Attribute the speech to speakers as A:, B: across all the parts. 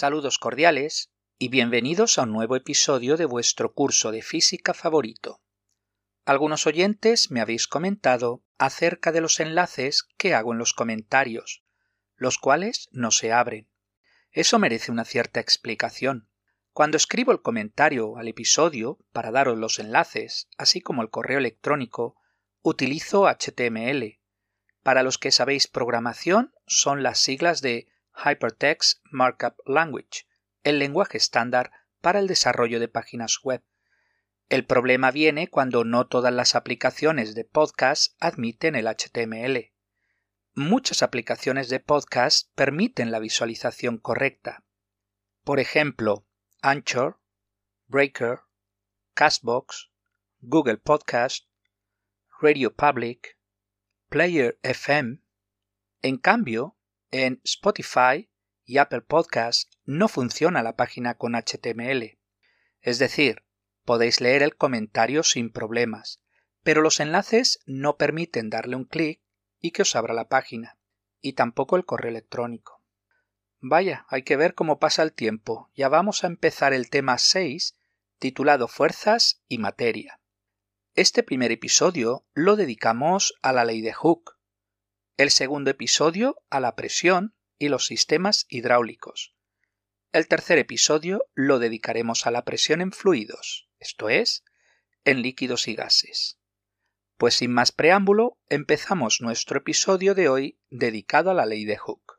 A: Saludos cordiales y bienvenidos a un nuevo episodio de vuestro curso de física favorito. Algunos oyentes me habéis comentado acerca de los enlaces que hago en los comentarios, los cuales no se abren. Eso merece una cierta explicación. Cuando escribo el comentario al episodio para daros los enlaces, así como el correo electrónico, utilizo HTML. Para los que sabéis programación, son las siglas de Hypertext Markup Language, el lenguaje estándar para el desarrollo de páginas web. El problema viene cuando no todas las aplicaciones de podcast admiten el HTML. Muchas aplicaciones de podcast permiten la visualización correcta. Por ejemplo, Anchor, Breaker, Castbox, Google Podcast, Radio Public, Player FM. En cambio, en Spotify y Apple Podcast no funciona la página con HTML. Es decir, podéis leer el comentario sin problemas, pero los enlaces no permiten darle un clic y que os abra la página, y tampoco el correo electrónico. Vaya, hay que ver cómo pasa el tiempo. Ya vamos a empezar el tema 6, titulado Fuerzas y Materia. Este primer episodio lo dedicamos a la ley de Hooke, el segundo episodio a la presión y los sistemas hidráulicos. El tercer episodio lo dedicaremos a la presión en fluidos, esto es, en líquidos y gases. Pues sin más preámbulo, empezamos nuestro episodio de hoy dedicado a la ley de Hooke.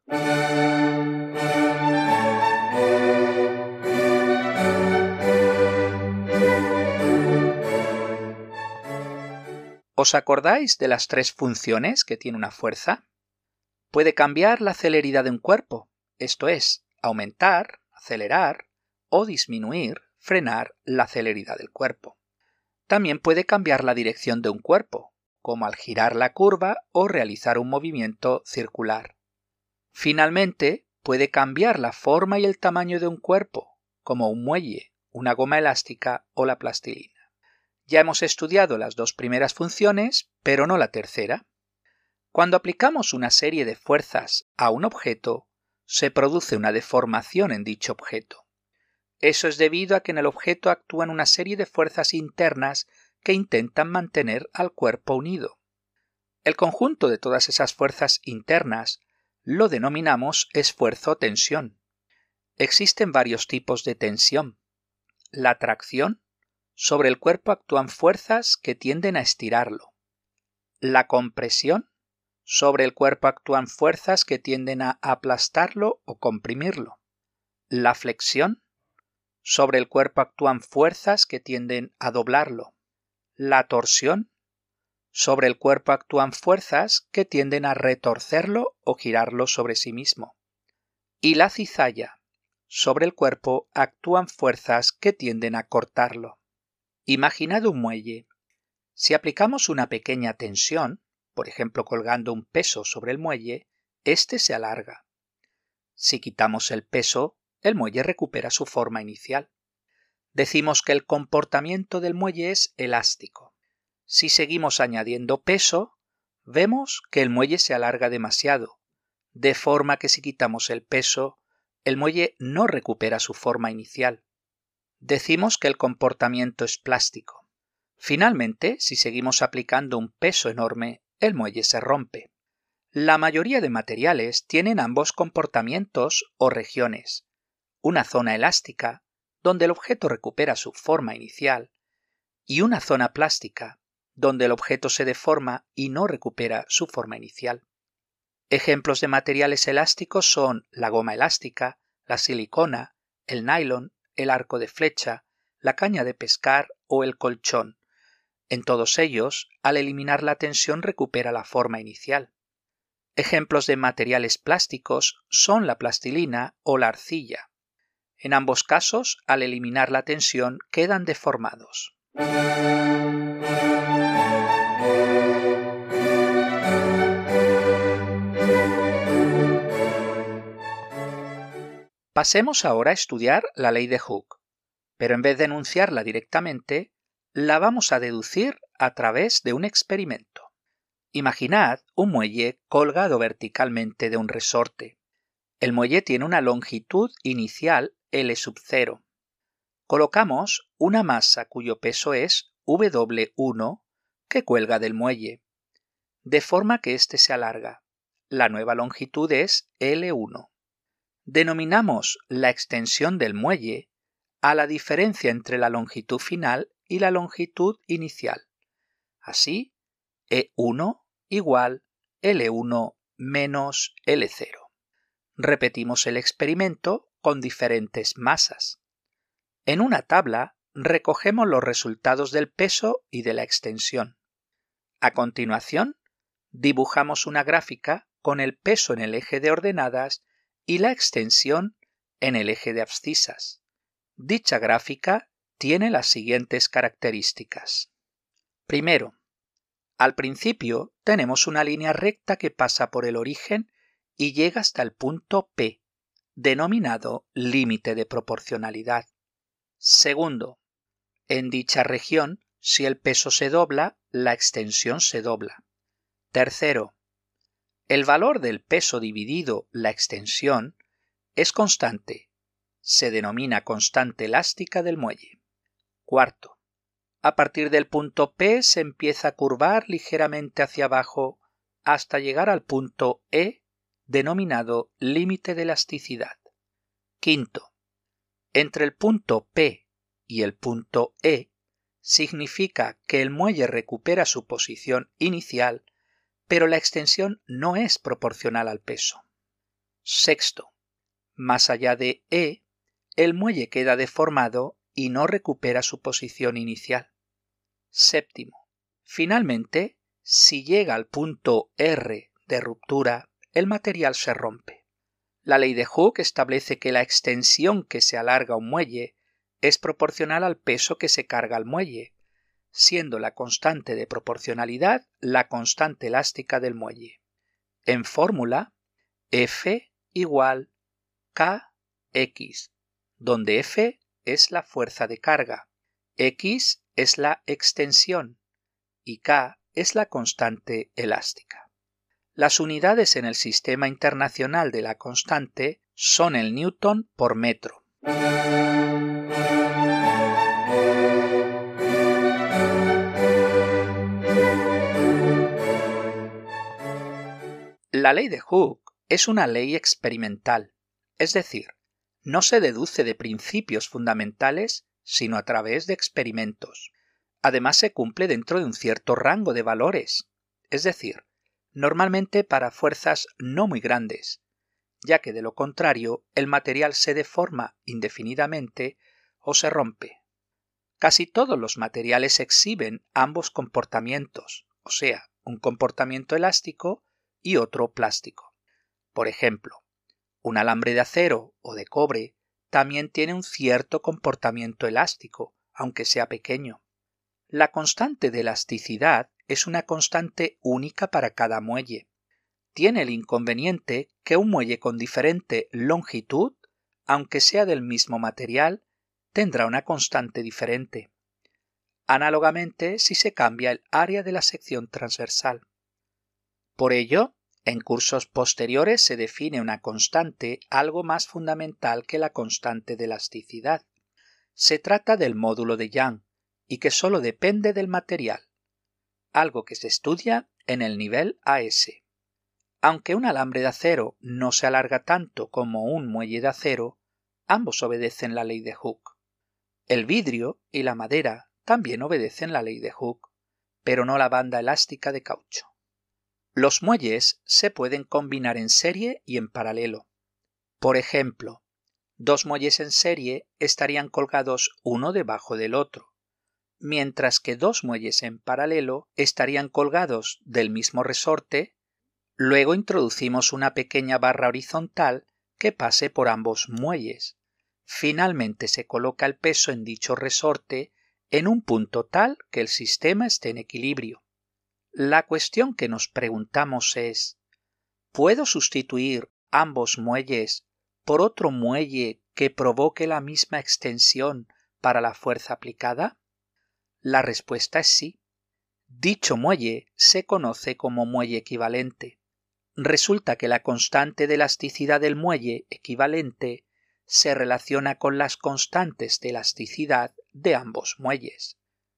A: ¿Os acordáis de las tres funciones que tiene una fuerza? Puede cambiar la celeridad de un cuerpo, esto es, aumentar, acelerar o disminuir, frenar la celeridad del cuerpo. También puede cambiar la dirección de un cuerpo, como al girar la curva o realizar un movimiento circular. Finalmente, puede cambiar la forma y el tamaño de un cuerpo, como un muelle, una goma elástica o la plastilina. Ya hemos estudiado las dos primeras funciones, pero no la tercera. Cuando aplicamos una serie de fuerzas a un objeto, se produce una deformación en dicho objeto. Eso es debido a que en el objeto actúan una serie de fuerzas internas que intentan mantener al cuerpo unido. El conjunto de todas esas fuerzas internas lo denominamos esfuerzo o tensión. Existen varios tipos de tensión. La tracción, sobre el cuerpo actúan fuerzas que tienden a estirarlo. La compresión. Sobre el cuerpo actúan fuerzas que tienden a aplastarlo o comprimirlo. La flexión. Sobre el cuerpo actúan fuerzas que tienden a doblarlo. La torsión. Sobre el cuerpo actúan fuerzas que tienden a retorcerlo o girarlo sobre sí mismo. Y la cizalla. Sobre el cuerpo actúan fuerzas que tienden a cortarlo. Imaginad un muelle. Si aplicamos una pequeña tensión, por ejemplo colgando un peso sobre el muelle, éste se alarga. Si quitamos el peso, el muelle recupera su forma inicial. Decimos que el comportamiento del muelle es elástico. Si seguimos añadiendo peso, vemos que el muelle se alarga demasiado, de forma que si quitamos el peso, el muelle no recupera su forma inicial decimos que el comportamiento es plástico. Finalmente, si seguimos aplicando un peso enorme, el muelle se rompe. La mayoría de materiales tienen ambos comportamientos o regiones. Una zona elástica, donde el objeto recupera su forma inicial, y una zona plástica, donde el objeto se deforma y no recupera su forma inicial. Ejemplos de materiales elásticos son la goma elástica, la silicona, el nylon, el arco de flecha, la caña de pescar o el colchón. En todos ellos, al eliminar la tensión recupera la forma inicial. Ejemplos de materiales plásticos son la plastilina o la arcilla. En ambos casos, al eliminar la tensión, quedan deformados. Pasemos ahora a estudiar la ley de Hooke, pero en vez de enunciarla directamente, la vamos a deducir a través de un experimento. Imaginad un muelle colgado verticalmente de un resorte. El muelle tiene una longitud inicial L sub 0. Colocamos una masa cuyo peso es W1 que cuelga del muelle, de forma que éste se alarga. La nueva longitud es L1. Denominamos la extensión del muelle a la diferencia entre la longitud final y la longitud inicial. Así, E1 igual L1 menos L0. Repetimos el experimento con diferentes masas. En una tabla recogemos los resultados del peso y de la extensión. A continuación, dibujamos una gráfica con el peso en el eje de ordenadas y la extensión en el eje de abscisas. Dicha gráfica tiene las siguientes características. Primero, al principio tenemos una línea recta que pasa por el origen y llega hasta el punto P, denominado límite de proporcionalidad. Segundo, en dicha región, si el peso se dobla, la extensión se dobla. Tercero, el valor del peso dividido la extensión es constante. Se denomina constante elástica del muelle. Cuarto, a partir del punto P se empieza a curvar ligeramente hacia abajo hasta llegar al punto E denominado límite de elasticidad. Quinto, entre el punto P y el punto E significa que el muelle recupera su posición inicial pero la extensión no es proporcional al peso. Sexto, más allá de E, el muelle queda deformado y no recupera su posición inicial. Séptimo, finalmente, si llega al punto R de ruptura, el material se rompe. La ley de Hooke establece que la extensión que se alarga un muelle es proporcional al peso que se carga al muelle, siendo la constante de proporcionalidad la constante elástica del muelle. En fórmula, F igual Kx, donde F es la fuerza de carga, X es la extensión y K es la constante elástica. Las unidades en el sistema internacional de la constante son el newton por metro. La ley de Hooke es una ley experimental, es decir, no se deduce de principios fundamentales, sino a través de experimentos. Además se cumple dentro de un cierto rango de valores, es decir, normalmente para fuerzas no muy grandes, ya que de lo contrario el material se deforma indefinidamente o se rompe. Casi todos los materiales exhiben ambos comportamientos, o sea, un comportamiento elástico y otro plástico. Por ejemplo, un alambre de acero o de cobre también tiene un cierto comportamiento elástico, aunque sea pequeño. La constante de elasticidad es una constante única para cada muelle. Tiene el inconveniente que un muelle con diferente longitud, aunque sea del mismo material, tendrá una constante diferente. Análogamente si se cambia el área de la sección transversal. Por ello, en cursos posteriores se define una constante algo más fundamental que la constante de elasticidad. Se trata del módulo de Young y que solo depende del material, algo que se estudia en el nivel AS. Aunque un alambre de acero no se alarga tanto como un muelle de acero, ambos obedecen la ley de Hooke. El vidrio y la madera también obedecen la ley de Hooke, pero no la banda elástica de caucho. Los muelles se pueden combinar en serie y en paralelo. Por ejemplo, dos muelles en serie estarían colgados uno debajo del otro, mientras que dos muelles en paralelo estarían colgados del mismo resorte. Luego introducimos una pequeña barra horizontal que pase por ambos muelles. Finalmente se coloca el peso en dicho resorte en un punto tal que el sistema esté en equilibrio. La cuestión que nos preguntamos es ¿Puedo sustituir ambos muelles por otro muelle que provoque la misma extensión para la fuerza aplicada? La respuesta es sí. Dicho muelle se conoce como muelle equivalente. resulta que la constante de elasticidad del muelle equivalente se relaciona con las constantes de elasticidad de ambos muelles.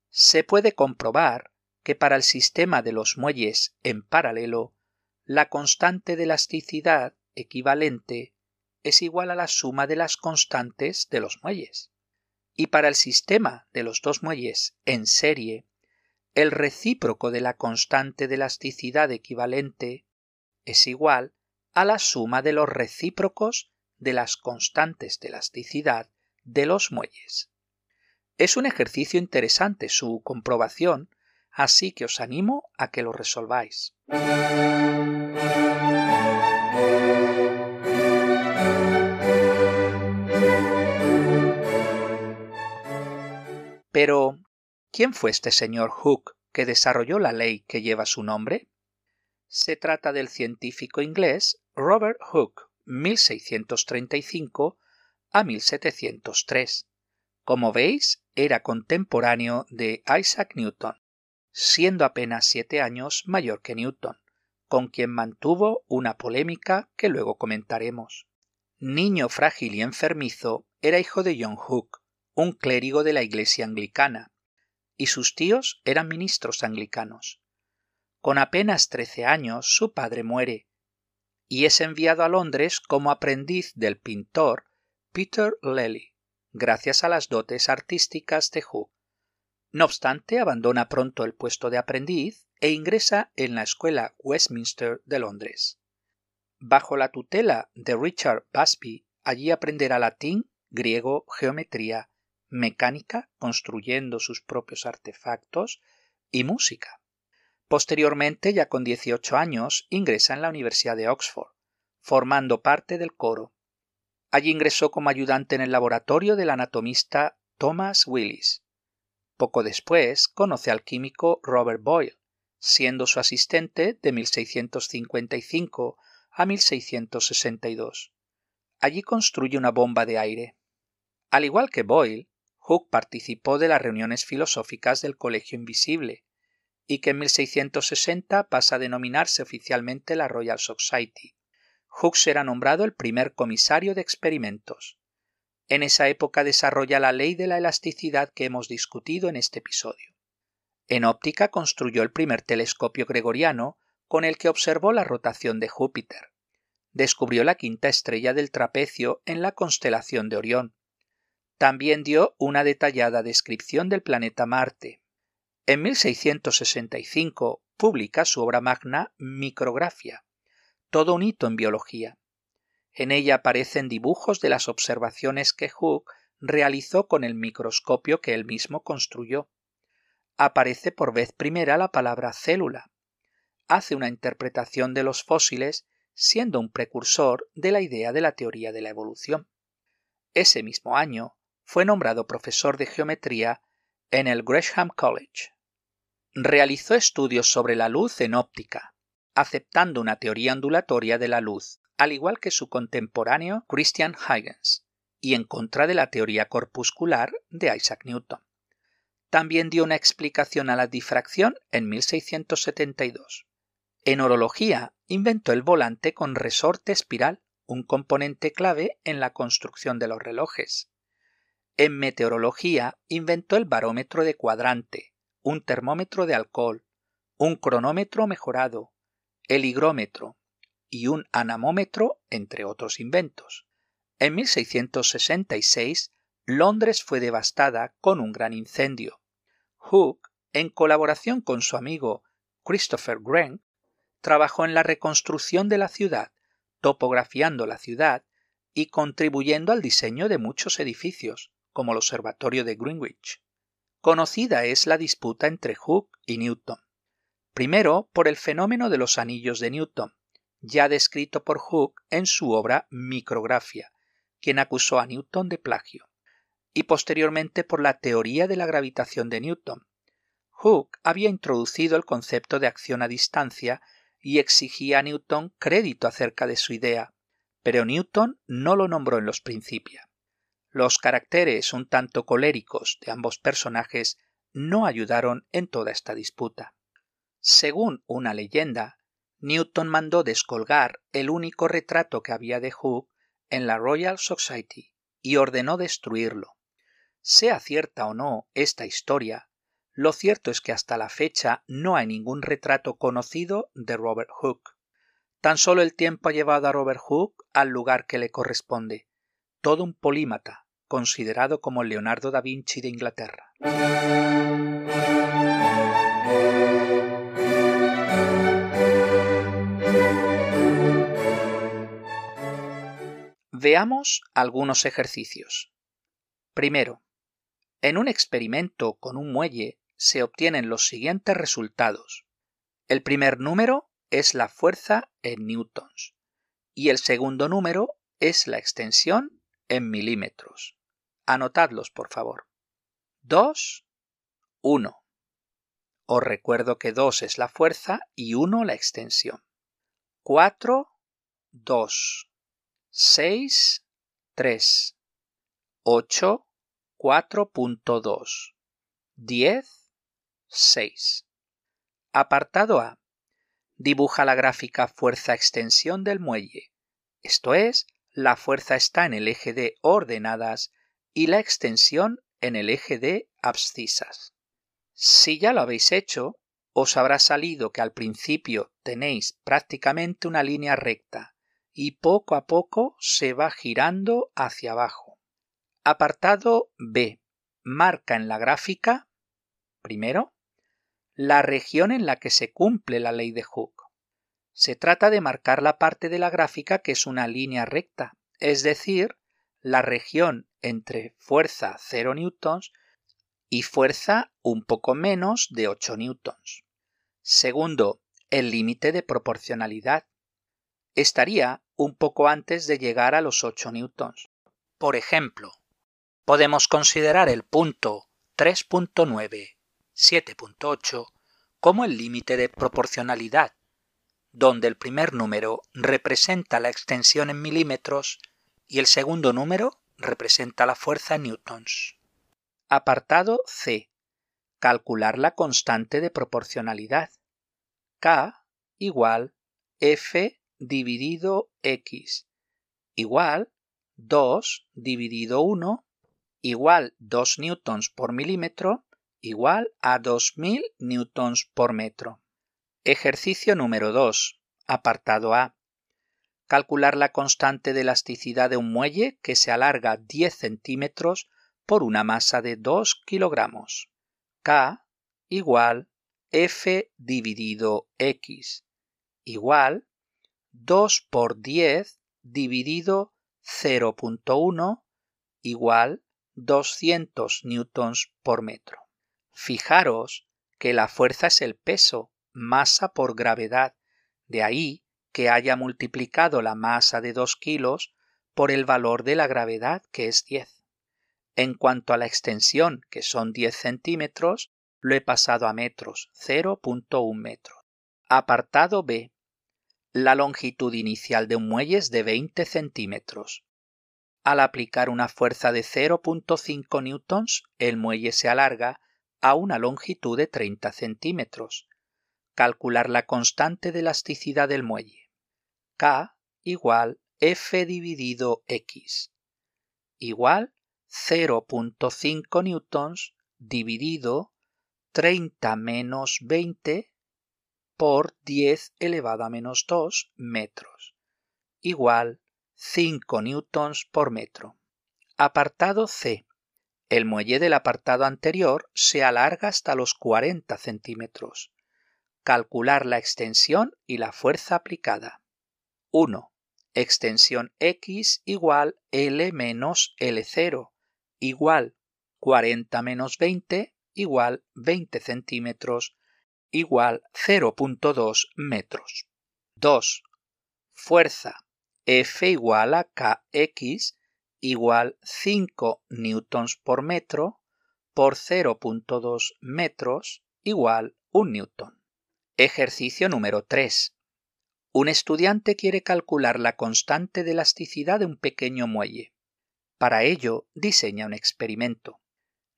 A: Se puede comprobar que para el sistema de los muelles en paralelo, la constante de elasticidad equivalente es igual a la suma de las constantes de los muelles. Y para el sistema de los dos muelles en serie, el recíproco de la constante de elasticidad equivalente es igual a la suma de los recíprocos de las constantes de elasticidad de los muelles. Es un ejercicio interesante su comprobación, así que os animo a que lo resolváis. Pero, ¿quién fue este señor Hooke que desarrolló la ley que lleva su nombre? Se trata del científico inglés Robert Hooke, 1635 a 1703. Como veis, era contemporáneo de Isaac Newton, siendo apenas siete años mayor que Newton, con quien mantuvo una polémica que luego comentaremos. Niño frágil y enfermizo, era hijo de John Hooke, un clérigo de la Iglesia anglicana, y sus tíos eran ministros anglicanos. Con apenas trece años su padre muere, y es enviado a Londres como aprendiz del pintor Peter Lely, gracias a las dotes artísticas de Hooke. No obstante, abandona pronto el puesto de aprendiz e ingresa en la Escuela Westminster de Londres. Bajo la tutela de Richard Busby, allí aprenderá latín, griego, geometría, mecánica, construyendo sus propios artefactos, y música. Posteriormente, ya con 18 años, ingresa en la Universidad de Oxford, formando parte del coro. Allí ingresó como ayudante en el laboratorio del anatomista Thomas Willis. Poco después conoce al químico Robert Boyle, siendo su asistente de 1655 a 1662. Allí construye una bomba de aire. Al igual que Boyle, Hooke participó de las reuniones filosóficas del Colegio Invisible, y que en 1660 pasa a denominarse oficialmente la Royal Society. Hooke será nombrado el primer comisario de experimentos. En esa época desarrolla la ley de la elasticidad que hemos discutido en este episodio. En óptica construyó el primer telescopio gregoriano con el que observó la rotación de Júpiter. Descubrió la quinta estrella del trapecio en la constelación de Orión también dio una detallada descripción del planeta Marte. En 1665 publica su obra magna Micrografia, todo un hito en biología. En ella aparecen dibujos de las observaciones que Hooke realizó con el microscopio que él mismo construyó. Aparece por vez primera la palabra célula. Hace una interpretación de los fósiles siendo un precursor de la idea de la teoría de la evolución. Ese mismo año fue nombrado profesor de geometría en el Gresham College. Realizó estudios sobre la luz en óptica, aceptando una teoría ondulatoria de la luz, al igual que su contemporáneo Christian Huygens, y en contra de la teoría corpuscular de Isaac Newton. También dio una explicación a la difracción en 1672. En orología inventó el volante con resorte espiral, un componente clave en la construcción de los relojes. En meteorología inventó el barómetro de cuadrante, un termómetro de alcohol, un cronómetro mejorado, el higrómetro y un anamómetro, entre otros inventos. En 1666, Londres fue devastada con un gran incendio. Hooke, en colaboración con su amigo Christopher Wren, trabajó en la reconstrucción de la ciudad, topografiando la ciudad y contribuyendo al diseño de muchos edificios, como el Observatorio de Greenwich. Conocida es la disputa entre Hooke y Newton. Primero, por el fenómeno de los anillos de Newton, ya descrito por Hooke en su obra Micrografia, quien acusó a Newton de plagio, y posteriormente por la teoría de la gravitación de Newton. Hooke había introducido el concepto de acción a distancia y exigía a Newton crédito acerca de su idea, pero Newton no lo nombró en los principios. Los caracteres un tanto coléricos de ambos personajes no ayudaron en toda esta disputa. Según una leyenda, Newton mandó descolgar el único retrato que había de Hooke en la Royal Society y ordenó destruirlo. Sea cierta o no esta historia, lo cierto es que hasta la fecha no hay ningún retrato conocido de Robert Hooke. Tan solo el tiempo ha llevado a Robert Hooke al lugar que le corresponde, todo un polímata, considerado como Leonardo da Vinci de Inglaterra. Veamos algunos ejercicios. Primero, en un experimento con un muelle se obtienen los siguientes resultados. El primer número es la fuerza en newtons y el segundo número es la extensión en milímetros. Anotadlos, por favor. 2, 1. Os recuerdo que 2 es la fuerza y 1 la extensión. 4, 2. 6, 3. 8, 4.2. 10, 6. Apartado A. Dibuja la gráfica fuerza-extensión del muelle. Esto es, la fuerza está en el eje de ordenadas y la extensión en el eje de abscisas. Si ya lo habéis hecho, os habrá salido que al principio tenéis prácticamente una línea recta y poco a poco se va girando hacia abajo. Apartado B. Marca en la gráfica, primero, la región en la que se cumple la ley de Hooke. Se trata de marcar la parte de la gráfica que es una línea recta, es decir, la región entre fuerza 0 newtons y fuerza un poco menos de 8 newtons. Segundo, el límite de proporcionalidad. Estaría un poco antes de llegar a los 8 newtons. Por ejemplo, podemos considerar el punto 3.9, 7.8 como el límite de proporcionalidad, donde el primer número representa la extensión en milímetros y el segundo número representa la fuerza en newtons. Apartado C. Calcular la constante de proporcionalidad. K igual F dividido X igual 2 dividido 1 igual 2 newtons por milímetro igual a 2000 newtons por metro. Ejercicio número 2. Apartado A calcular la constante de elasticidad de un muelle que se alarga 10 centímetros por una masa de 2 kilogramos. K igual F dividido X igual 2 por 10 dividido 0.1 igual 200 newtons por metro. Fijaros que la fuerza es el peso, masa por gravedad, de ahí que haya multiplicado la masa de 2 kilos por el valor de la gravedad, que es 10. En cuanto a la extensión, que son 10 centímetros, lo he pasado a metros, 0.1 metros. Apartado B. La longitud inicial de un muelle es de 20 centímetros. Al aplicar una fuerza de 0.5 newtons, el muelle se alarga a una longitud de 30 centímetros. Calcular la constante de elasticidad del muelle. K igual F dividido X igual 0.5 newtons dividido 30 menos 20 por 10 elevado a menos 2 metros igual 5 newtons por metro. Apartado C. El muelle del apartado anterior se alarga hasta los 40 centímetros. Calcular la extensión y la fuerza aplicada. 1. Extensión x igual L menos L0 igual 40 menos 20 igual 20 centímetros igual 0.2 metros. 2. Fuerza F igual a Kx igual 5 newtons por metro por 0.2 metros igual 1 newton. Ejercicio número 3. Un estudiante quiere calcular la constante de elasticidad de un pequeño muelle. Para ello, diseña un experimento.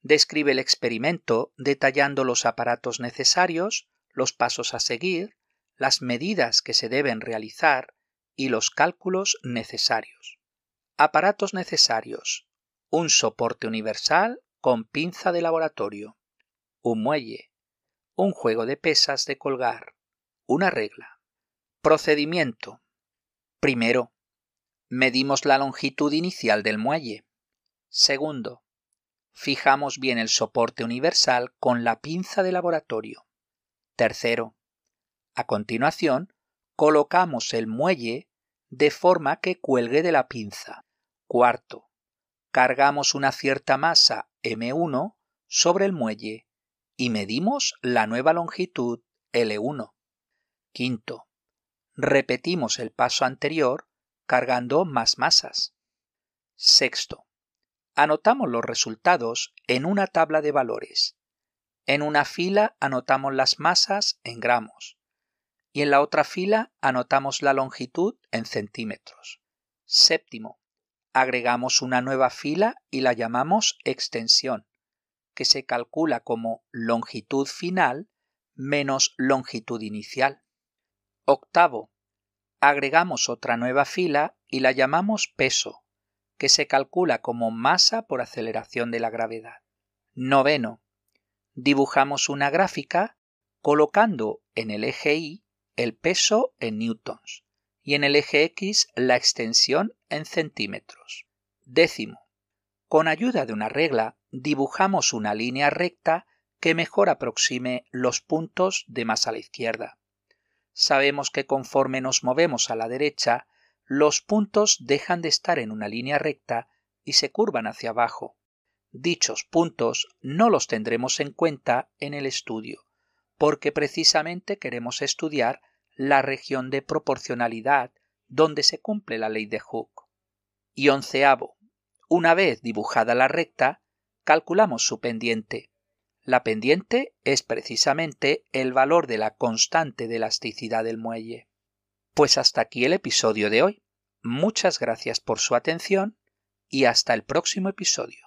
A: Describe el experimento detallando los aparatos necesarios, los pasos a seguir, las medidas que se deben realizar y los cálculos necesarios. Aparatos necesarios. Un soporte universal con pinza de laboratorio. Un muelle. Un juego de pesas de colgar. Una regla. Procedimiento. Primero, medimos la longitud inicial del muelle. Segundo, fijamos bien el soporte universal con la pinza de laboratorio. Tercero, a continuación, colocamos el muelle de forma que cuelgue de la pinza. Cuarto, cargamos una cierta masa M1 sobre el muelle y medimos la nueva longitud L1. Quinto, repetimos el paso anterior cargando más masas. Sexto, anotamos los resultados en una tabla de valores. En una fila anotamos las masas en gramos y en la otra fila anotamos la longitud en centímetros. Séptimo, agregamos una nueva fila y la llamamos extensión, que se calcula como longitud final menos longitud inicial. Octavo, agregamos otra nueva fila y la llamamos peso, que se calcula como masa por aceleración de la gravedad. Noveno, dibujamos una gráfica colocando en el eje Y el peso en newtons y en el eje X la extensión en centímetros. Décimo, con ayuda de una regla dibujamos una línea recta que mejor aproxime los puntos de más a la izquierda sabemos que conforme nos movemos a la derecha, los puntos dejan de estar en una línea recta y se curvan hacia abajo. Dichos puntos no los tendremos en cuenta en el estudio, porque precisamente queremos estudiar la región de proporcionalidad donde se cumple la ley de Hooke. Y onceavo, una vez dibujada la recta, calculamos su pendiente. La pendiente es precisamente el valor de la constante de elasticidad del muelle. Pues hasta aquí el episodio de hoy. Muchas gracias por su atención y hasta el próximo episodio.